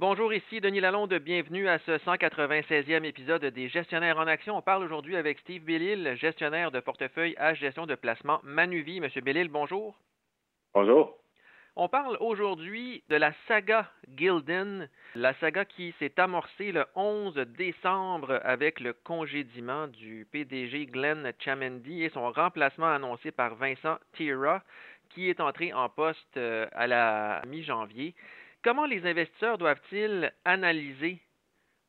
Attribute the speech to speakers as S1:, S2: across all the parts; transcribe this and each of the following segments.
S1: Bonjour, ici Denis Lalonde. Bienvenue à ce 196e épisode des Gestionnaires en action. On parle aujourd'hui avec Steve Bellil, gestionnaire de portefeuille à gestion de placement Manuvie. Monsieur Bellil, bonjour.
S2: Bonjour.
S1: On parle aujourd'hui de la saga Gildan, la saga qui s'est amorcée le 11 décembre avec le congédiement du PDG Glenn Chamendi et son remplacement annoncé par Vincent Tira, qui est entré en poste euh, à la mi-janvier. Comment les investisseurs doivent-ils analyser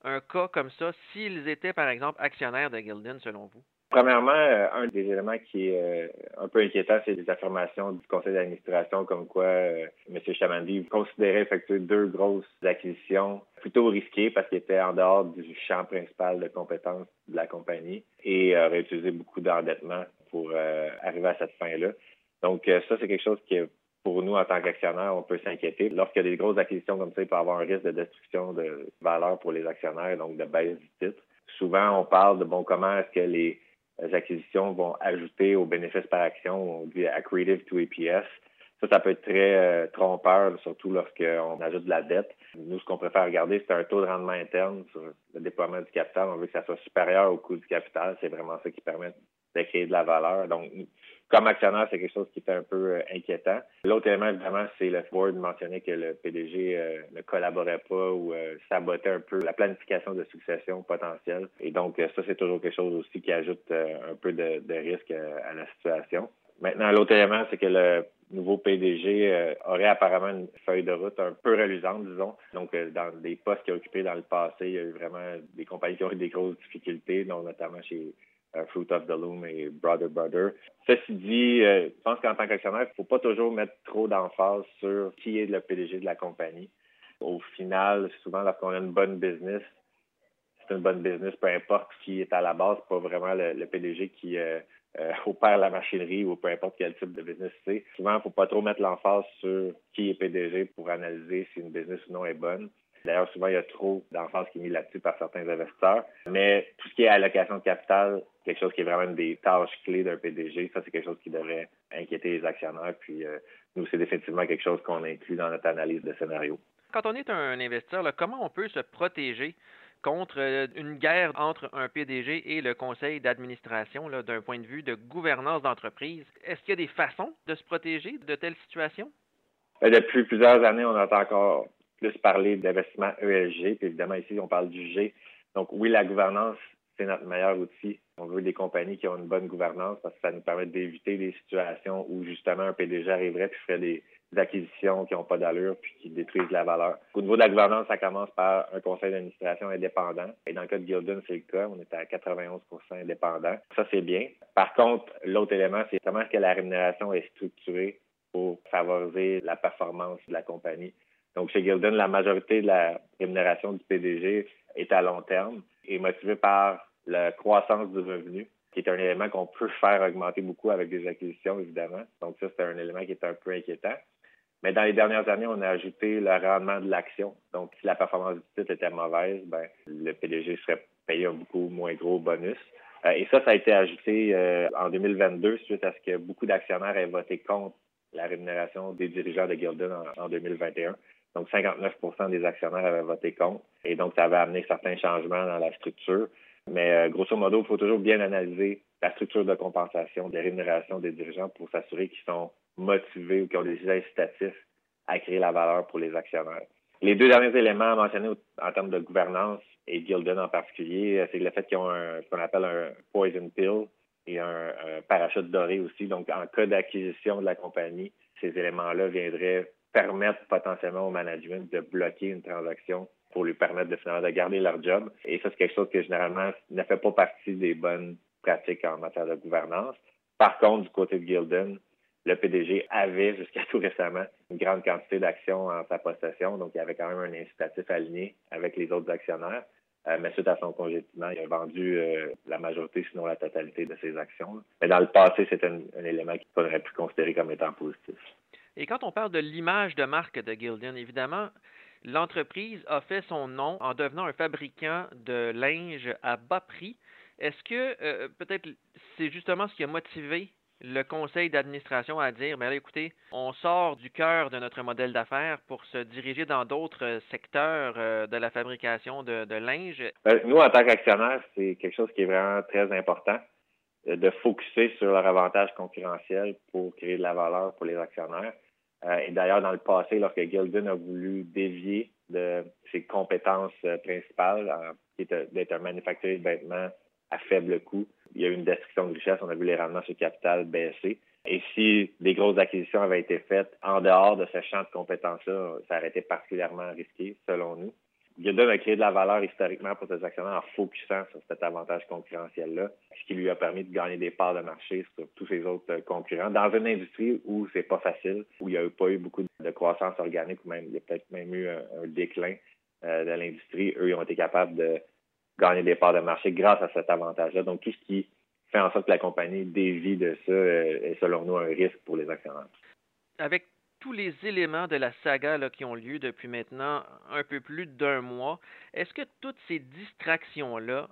S1: un cas comme ça s'ils étaient, par exemple, actionnaires de Gildan, selon vous?
S2: Premièrement, euh, un des éléments qui est euh, un peu inquiétant, c'est les affirmations du conseil d'administration comme quoi euh, M. Chamandi considérait effectuer deux grosses acquisitions plutôt risquées parce qu'il était en dehors du champ principal de compétences de la compagnie et aurait utilisé beaucoup d'endettement pour arriver à cette fin-là. Donc ça, c'est quelque chose qui est pour nous, en tant qu'actionnaires, on peut s'inquiéter. Lorsqu'il y a des grosses acquisitions comme ça, il peut y avoir un risque de destruction de valeur pour les actionnaires, donc de baisse du titre. Souvent, on parle de bon comment est-ce que les acquisitions vont ajouter aux bénéfices par action, on dit accretive to EPS. Ça, ça peut être très euh, trompeur, surtout lorsqu'on ajoute de la dette. Nous, ce qu'on préfère regarder, c'est un taux de rendement interne sur le déploiement du capital. On veut que ça soit supérieur au coût du capital. C'est vraiment ça qui permet de créer de la valeur. Donc, comme actionnaire, c'est quelque chose qui est un peu euh, inquiétant. L'autre élément, évidemment, c'est le board mentionner que le PDG euh, ne collaborait pas ou euh, sabotait un peu la planification de succession potentielle. Et donc, ça, c'est toujours quelque chose aussi qui ajoute un peu de, risque à la situation. Maintenant, l'autre élément, c'est que le nouveau PDG aurait apparemment une feuille de route un peu reluisante, disons. Donc, dans des postes qu'il a occupés dans le passé, il y a eu vraiment des compagnies qui ont eu des grosses difficultés, dont notamment chez Fruit of the Loom et Brother Brother. Ceci dit, euh, je pense qu'en tant qu'actionnaire, il ne faut pas toujours mettre trop d'emphase sur qui est le PDG de la compagnie. Au final, souvent, lorsqu'on a une bonne business, c'est une bonne business, peu importe qui est à la base, pas vraiment le, PDG qui euh, opère la machinerie ou peu importe quel type de business c'est. Souvent, il ne faut pas trop mettre l'emphase sur qui est PDG pour analyser si une business ou non est bonne. D'ailleurs, souvent, il y a trop d'emphase qui est mise là-dessus par certains investisseurs. Mais tout ce qui est allocation de capital, quelque chose qui est vraiment une des tâches clés d'un PDG, ça, c'est quelque chose qui devrait inquiéter les actionnaires. Puis, euh, nous, c'est définitivement quelque chose qu'on inclut dans notre analyse de scénario.
S1: Quand on est un investisseur, comment on peut se protéger contre euh, une guerre entre un PDG et le conseil d'administration d'un point de vue de gouvernance d'entreprise? Est-ce qu'il y a des façons de se protéger de telles situations?
S2: Ben, depuis plusieurs années, on entend encore plus parler d'investissement ESG. Puis évidemment, ici, on parle du G. Donc, oui, la gouvernance, c'est notre meilleur outil. On veut des compagnies qui ont une bonne gouvernance parce que ça nous permet d'éviter des situations où justement un PDG arriverait puis ferait des, acquisitions qui n'ont pas d'allure puis qui détruisent la valeur. Au niveau de la gouvernance, ça commence par un conseil d'administration indépendant. Et dans le cas de Gildan, c'est le cas. On est à 91% indépendant. Ça, c'est bien. Par contre, l'autre élément, c'est comment est-ce que la rémunération est structurée pour favoriser la performance de la compagnie? Donc, chez Gildan, la majorité de la rémunération du PDG est à long terme et motivée par la croissance du revenu, qui est un élément qu'on peut faire augmenter beaucoup avec des acquisitions, évidemment. Donc, ça, c'est un élément qui est un peu inquiétant. Mais dans les dernières années, on a ajouté le rendement de l'action. Donc, si la performance du titre était mauvaise, ben, le PDG serait payé un beaucoup moins gros bonus. Euh, et ça, ça a été ajouté euh, en 2022 suite à ce que beaucoup d'actionnaires aient voté contre la rémunération des dirigeants de Gildan en 2021. Donc, 59% des actionnaires avaient voté contre. Et donc, ça avait amené certains changements dans la structure. Mais euh, grosso modo, il faut toujours bien analyser la structure de compensation, des rémunérations des dirigeants pour s'assurer qu'ils sont motivés ou qu'ils ont des incitatifs à créer la valeur pour les actionnaires. Les deux derniers éléments mentionnés en termes de gouvernance et Gildan en particulier, euh, c'est le fait qu'ils ont ce qu'on appelle un poison pill et un, un parachute doré aussi. Donc, en cas d'acquisition de la compagnie, ces éléments-là viendraient permettre potentiellement au management de bloquer une transaction pour lui permettre de finalement de garder leur job. Et ça, c'est quelque chose que généralement ne fait pas partie des bonnes pratiques en matière de gouvernance. Par contre, du côté de Gildan, le PDG avait jusqu'à tout récemment une grande quantité d'actions en sa possession, donc il y avait quand même un incitatif aligné avec les autres actionnaires. Euh, mais suite à son congédiement, il a vendu euh, la majorité, sinon la totalité de ses actions. Mais dans le passé, c'est un, un, élément qu'on aurait pu considérer comme étant positif.
S1: Et quand on parle de l'image de marque de Gildan, évidemment, l'entreprise a fait son nom en devenant un fabricant de linge à bas prix. Est-ce que euh, peut-être c'est justement ce qui a motivé le conseil d'administration à dire, mais ben écoutez, on sort du cœur de notre modèle d'affaires pour se diriger dans d'autres secteurs euh, de la fabrication de, linge?
S2: Ben, nous, en tant qu'actionnaires, c'est quelque chose qui est vraiment très important euh, de focuser sur leur avantage concurrentiel pour créer de la valeur pour les actionnaires. Euh, et d'ailleurs, dans le passé, lorsque Gildan a voulu dévier de ses compétences principales, qui était d'être un manufacturier de vêtements à faible coût, il y a eu une destruction de richesse. On a vu les rendements sur capital baisser. Et si des grosses acquisitions avaient été faites en dehors de ce champ de compétences-là, ça aurait été particulièrement risqué, selon nous. Gildan a créé de la valeur historiquement pour ses actionnaires en focusant sur cet avantage concurrentiel-là, ce qui lui a permis de gagner des parts de marché sur tous ses autres concurrents dans une industrie où c'est pas facile, où il n'y a pas eu beaucoup de croissance organique, ou même il y a peut-être même eu un, déclin euh, de l'industrie. Eux, ils ont été capables de gagner des parts de marché grâce à cet avantage-là. Donc, tout ce qui fait en sorte que la compagnie dévie de ça euh, est, selon nous, un risque pour les actionnaires.
S1: Avec tous les éléments de la saga là, qui ont lieu depuis maintenant un peu plus d'un mois, est-ce que toutes ces distractions-là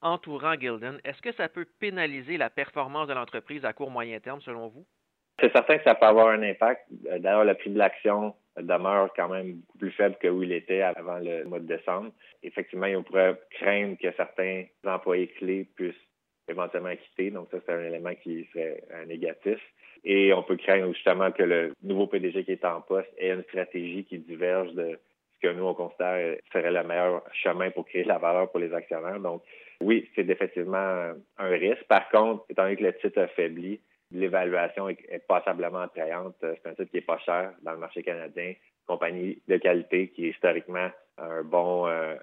S1: entourant Gildan, est-ce que ça peut pénaliser la performance de l'entreprise à court moyen terme selon vous?
S2: C'est certain que ça peut avoir un impact. Euh, d'ailleurs, le prix de l'action demeure quand même beaucoup plus faible que où il était avant le mois de décembre. Effectivement, on pourrait craindre que certains employés clés puissent éventuellement quitter. Donc, ça, c'est un élément qui serait négatif. Et on peut craindre justement que le nouveau PDG qui est en poste ait une stratégie qui diverge de ce que nous, on considère serait le meilleur chemin pour créer de la valeur pour les actionnaires. Donc, oui, c'est effectivement un risque. Par contre, étant donné que le titre affaibli, l'évaluation est, passablement attrayante. C'est un titre qui est pas cher dans le marché canadien. Compagnie de qualité qui est historiquement un bon euh,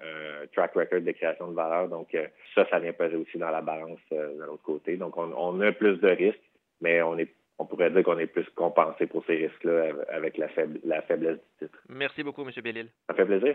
S2: track record de création de valeur. Donc, euh, ça, ça vient peser aussi dans la balance euh, de l'autre côté. Donc, on, a plus de risques, mais on est on pourrait dire qu'on est plus compensé pour ces risques-là avec la, la faiblesse du titre.
S1: Merci beaucoup, M. Bellil.
S2: Ça fait plaisir.